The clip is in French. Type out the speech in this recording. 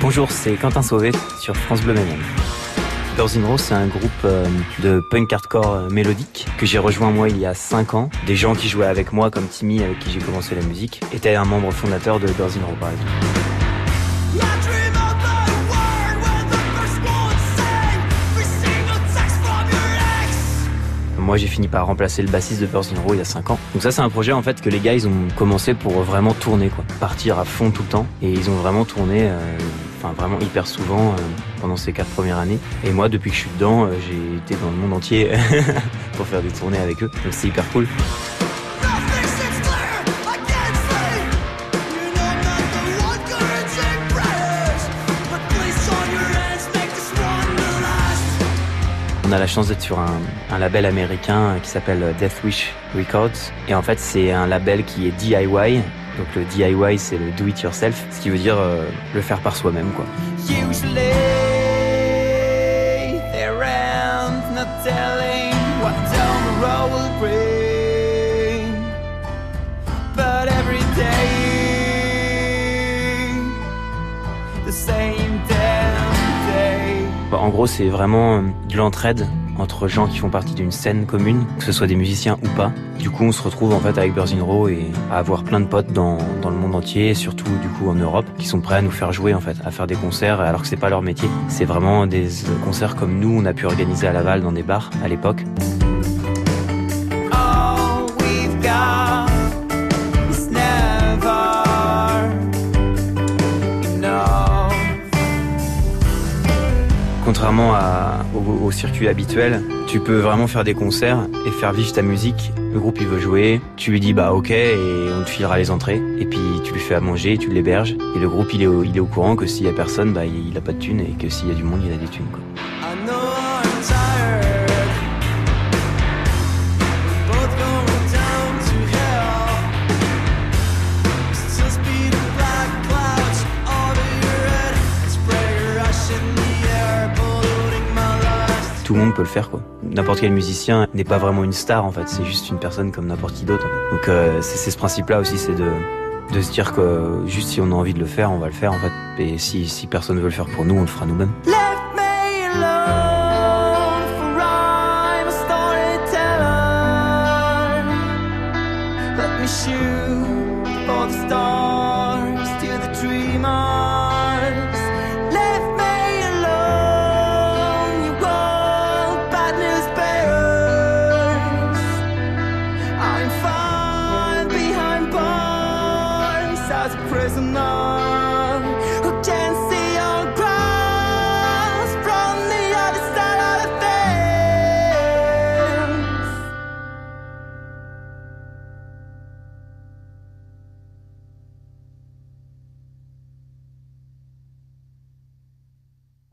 Bonjour, c'est Quentin Sauvé sur France Bleu Mayenne. Birds in Rose, c'est un groupe euh, de punk hardcore euh, mélodique que j'ai rejoint moi il y a 5 ans. Des gens qui jouaient avec moi, comme Timmy, avec qui j'ai commencé la musique, étaient un membre fondateur de Birds in Rose par exemple. Moi, j'ai fini par remplacer le bassiste de Birds in Row il y a 5 ans. Donc ça, c'est un projet en fait que les gars, ils ont commencé pour vraiment tourner, quoi. Partir à fond tout le temps. Et ils ont vraiment tourné, euh, enfin vraiment hyper souvent euh, pendant ces quatre premières années. Et moi, depuis que je suis dedans, euh, j'ai été dans le monde entier pour faire des tournées avec eux. Donc c'est hyper cool. On a la chance d'être sur un, label américain qui s'appelle Death Wish Records. Et en fait, c'est un label qui est DIY. Donc le DIY, c'est le do it yourself, ce qui veut dire euh, le faire par soi-même, quoi. En gros, c'est vraiment de l'entraide entre gens qui font partie d'une scène commune, que ce soit des musiciens ou pas. Du coup, on se retrouve en fait avec Birds Row et à avoir plein de potes dans, dans le monde entier, surtout du coup en Europe, qui sont prêts à nous faire jouer en fait, à faire des concerts alors que c'est pas leur métier. C'est vraiment des concerts comme nous, on a pu organiser à Laval dans des bars à l'époque. Contrairement au, circuit habituel, tu peux vraiment faire des concerts et faire vivre ta musique. Le groupe il veut jouer, tu lui dis bah ok et on te filera les entrées et puis tu lui fais à manger, tu l'héberges et le groupe il est au, il courant que s'il y a personne bah il, a pas de thunes et que s'il y a du monde il a des thunes. Tout le monde peut le faire quoi. N'importe quel musicien n'est pas vraiment une star en fait, c'est juste une personne comme n'importe qui d'autre. Donc euh, c'est ce principe-là aussi, c'est de, se dire que juste si on a envie de le faire, on va le faire en fait. Et si, si personne veut le faire pour nous, on le fera nous-mêmes. enough.